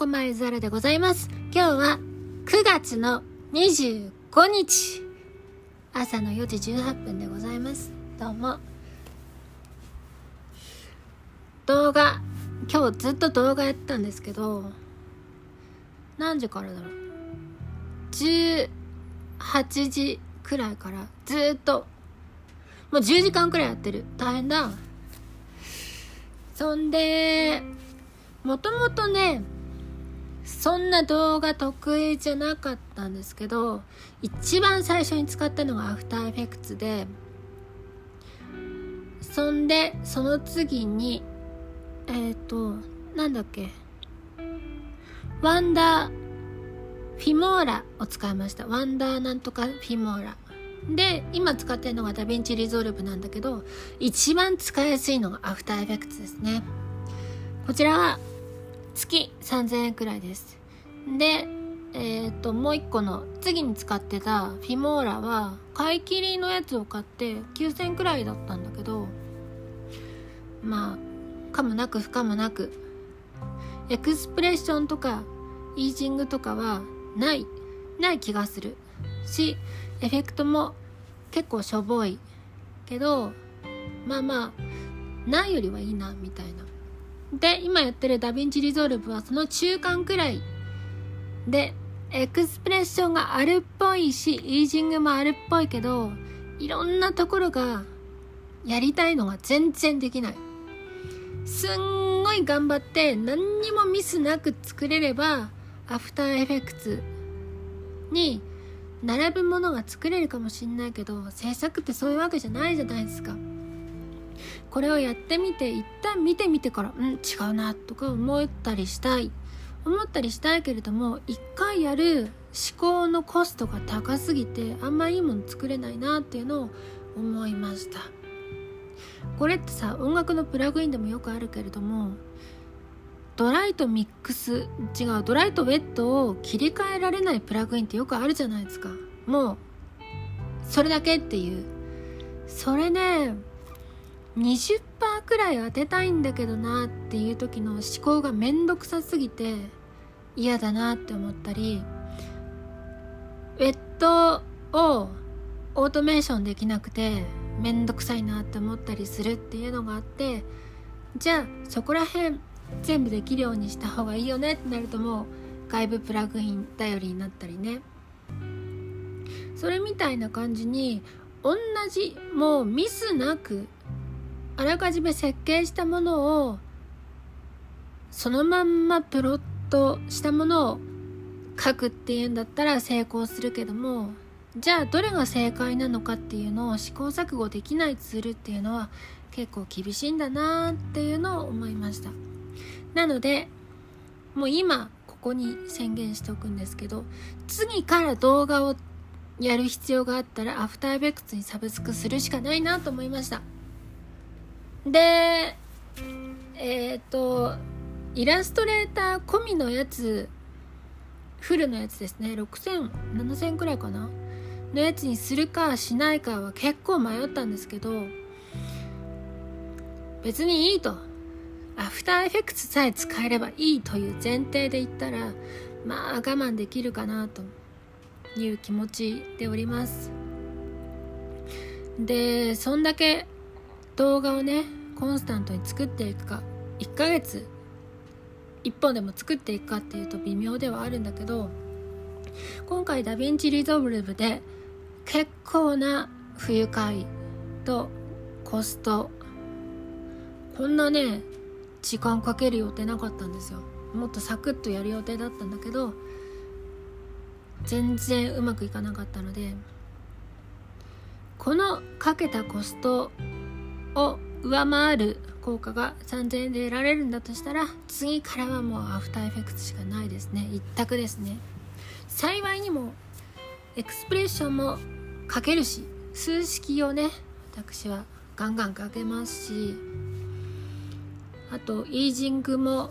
こまゆざらでございます。今日は9月の25日。朝の4時18分でございます。どうも。動画、今日ずっと動画やったんですけど、何時からだろう。18時くらいからずっと、もう10時間くらいやってる。大変だ。そんで、もともとね、そんな動画得意じゃなかったんですけど、一番最初に使ったのが After Effects で、そんで、その次に、えっ、ー、と、なんだっけ、ワンダー Filmora を使いました。ワンダーなんとか Filmora。で、今使ってるのが DaVinci Resolve なんだけど、一番使いやすいのがアフターエフェクツですね。こちらは月3000円くらいです。で、えっ、ー、と、もう一個の次に使ってたフィモーラは買い切りのやつを買って9000円くらいだったんだけど、まあ、かもなく不可もなく、エクスプレッションとかイージングとかはない、ない気がするし、エフェクトも結構しょぼいけど、まあまあ、ないよりはいいな、みたいな。で、今やってる DaVinci Resolve はその中間くらいで、エクスプレッションがあるっぽいし、イージングもあるっぽいけど、いろんなところがやりたいのが全然できない。すんごい頑張って何にもミスなく作れれば、アフターエフェクツに並ぶものが作れるかもしんないけど、制作ってそういうわけじゃないじゃないですか。これをやってみて一旦見てみてからうん違うなとか思ったりしたい。思ったりしたいけれども一回やる思考のコストが高すぎてあんまいいもの作れないなっていうのを思いました。これってさ音楽のプラグインでもよくあるけれどもドライとミックス違うドライとウェットを切り替えられないプラグインってよくあるじゃないですか。もうそれだけっていう。それね20%くらい当てたいんだけどなっていう時の思考がめんどくさすぎて嫌だなって思ったりウェットをオートメーションできなくてめんどくさいなって思ったりするっていうのがあってじゃあそこら辺全部できるようにした方がいいよねってなるともう外部プラグイン頼りになったりね。それみたいな感じに同じもうミスなくあらかじめ設計したものをそのまんまプロットしたものを書くっていうんだったら成功するけどもじゃあどれが正解なのかっていうのを試行錯誤できないツールっていうのは結構厳しいんだなっていうのを思いました。なのでもう今ここに宣言しておくんですけど次から動画をやる必要があったらアフターエフェクツにサブスクするしかないなと思いました。で、えっ、ー、と、イラストレーター込みのやつ、フルのやつですね。6000、7000くらいかな？のやつにするかしないかは結構迷ったんですけど、別にいいと。アフターエフェクツさえ使えればいいという前提で言ったら、まあ我慢できるかなという気持ちでおります。で、そんだけ動画をねコンスタントに作っていくか1ヶ月1本でも作っていくかっていうと微妙ではあるんだけど今回 DaVinci Resolve で結構な不愉快とコストこんなね時間かける予定なかったんですよ。もっとサクッとやる予定だったんだけど全然うまくいかなかったのでこのかけたコストを上回る効果が3000円で得られるんだとしたら次からはもう After Effects しかないですね。一択ですね。幸いにもエクスプレッションも書けるし数式をね私はガンガン書けますしあとイージングも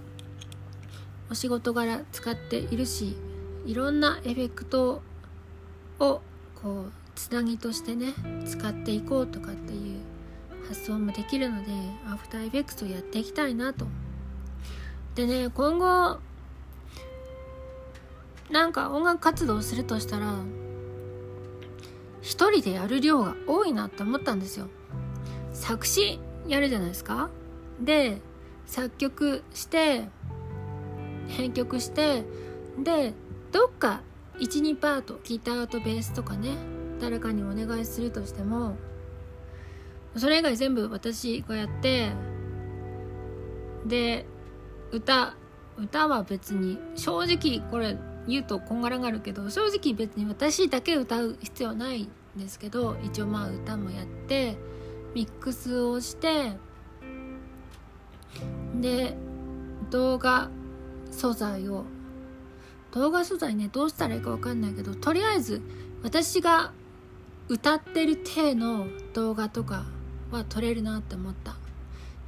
お仕事柄使っているしいろんなエフェクトをこうつなぎとしてね使っていこうとかっていう発想もできるのでアフターエフェクトをやっていきたいなと。でね今後なんか音楽活動するとしたら一人でやる量が多いなって思ったんですよ。作詞やるじゃないですか。で作曲して編曲してでどっか12パートギターとベースとかね誰かにお願いするとしてもそれ以外全部私がやってで歌歌は別に正直これ言うとこんがらがるけど正直別に私だけ歌う必要ないんですけど一応まあ歌もやってミックスをしてで動画素材を動画素材ねどうしたらいいか分かんないけどとりあえず私が歌ってる体の動画とかは撮れるなって思った。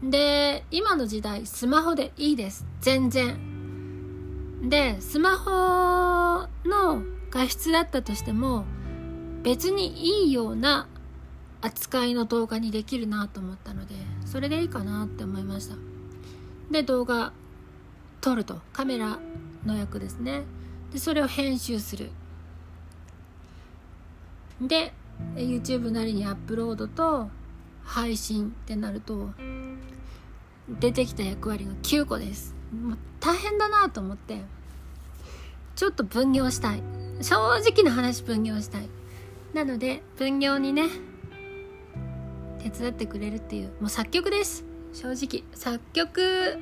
で今の時代スマホでいいです。全然。でスマホの画質だったとしても別にいいような扱いの動画にできるなと思ったのでそれでいいかなって思いました。で動画撮ると。カメラの役ですね。でそれを編集する。で YouTube なりにアップロードと配信ってなると出てきた役割が9個です。もう大変だなと思ってちょっと分業したい。正直な話分業したい。なので分業にね手伝ってくれるっていうもう作曲です。正直。作曲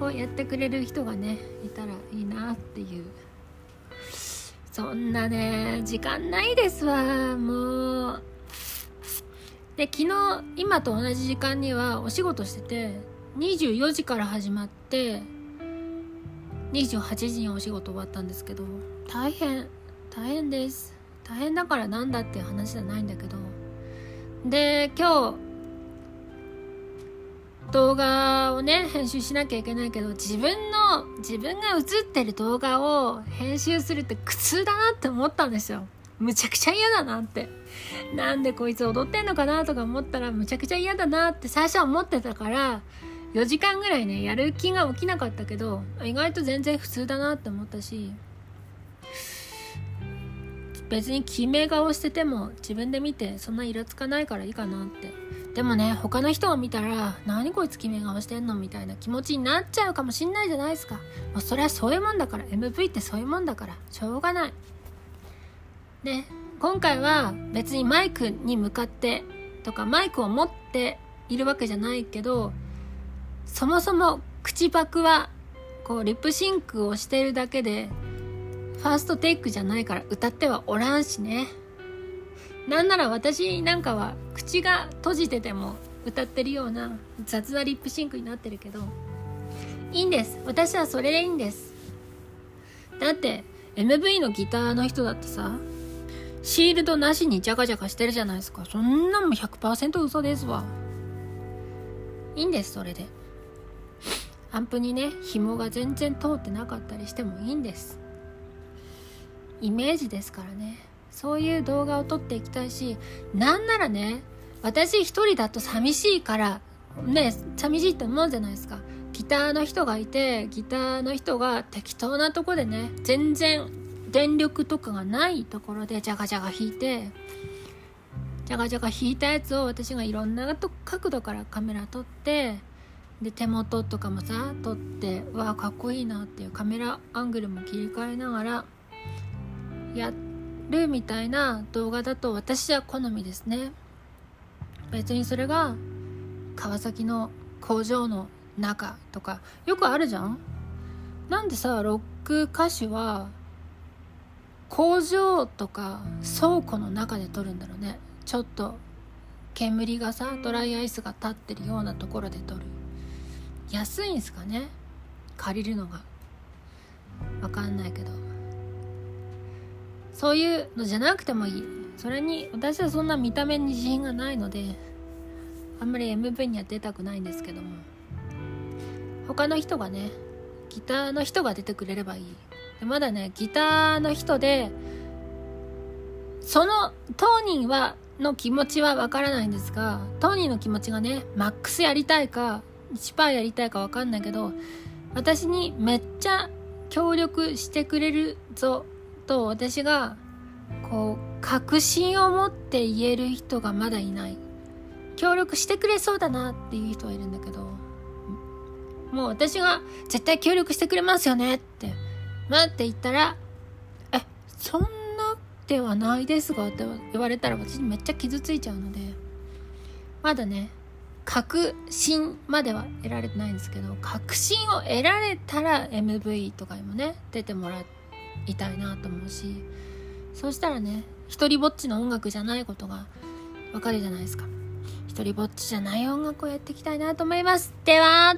をやってくれる人がねいたらいいなっていう。そんなね時間ないですわ。もうで昨日今と同じ時間にはお仕事してて24時から始まって28時にお仕事終わったんですけど大変大変です。大変だからなんだっていう話じゃないんだけどで今日動画をね編集しなきゃいけないけど自分の自分が映ってる動画を編集するって苦痛だなって思ったんですよ。むちゃくちゃ嫌だなって。なんでこいつ踊ってんのかなとか思ったらむちゃくちゃ嫌だなって最初は思ってたから4時間ぐらいねやる気が起きなかったけど意外と全然普通だなって思ったし別に決め顔してても自分で見てそんなイラつかないからいいかなって。でもね他の人を見たら何こいつ決め顔してんのみたいな気持ちになっちゃうかもしんないじゃないですか。もうそれはそういうもんだから MV ってそういうもんだからしょうがない。で今回は別にマイクに向かってとかマイクを持っているわけじゃないけどそもそも口パクはこうリップシンクをしているだけでファーストテイクじゃないから歌ってはおらんしね。なんなら私なんかは口が閉じてても歌ってるような雑なリップシンクになってるけどいいんです。私はそれでいいんです。だって MV のギターの人だってさシールドなしにジャカジャカしてるじゃないですか。そんなんも100%嘘ですわ。いいんですそれで。アンプにね紐が全然通ってなかったりしてもいいんです。イメージですからね。そういう動画を撮っていきたいしなんならね私一人だと寂しいからね寂しいって思うじゃないですか。ギターの人がいてギターの人が適当なとこでね全然電力とかがないところでジャガジャガ弾いてジャガジャガ弾いたやつを私がいろんな角度からカメラ撮ってで手元とかもさ撮ってうわかっこいいなっていうカメラアングルも切り替えながらやるみたいな動画だと私は好みですね。別にそれが川崎の工場の中とかよくあるじゃん？なんでさロック歌手は工場とか倉庫の中で撮るんだろうね。ちょっと煙がさドライアイスが立ってるようなところで撮る。安いんすかね？借りるのが。わかんないけど。そういうのじゃなくてもいい。それに私はそんな見た目に自信がないのであんまり MV には出たくないんですけども。他の人がねギターの人が出てくれればいい。でまだねギターの人でその当人はの気持ちはわからないんですが当人の気持ちがねマックスやりたいか1%やりたいかわかんないけど私にめっちゃ協力してくれるぞと私がこう確信を持って言える人がまだいない。協力してくれそうだなっていう人はいるんだけどもう私が絶対協力してくれますよねって待って言ったらえそんなではないですがって言われたら私めっちゃ傷ついちゃうのでまだね確信までは得られてないんですけど確信を得られたら MV とかにもね出てもらいたいなと思うしそうしたらね一人ぼっちの音楽じゃないことがわかるじゃないですか。一人ぼっちじゃない音楽をやっていきたいなと思います。では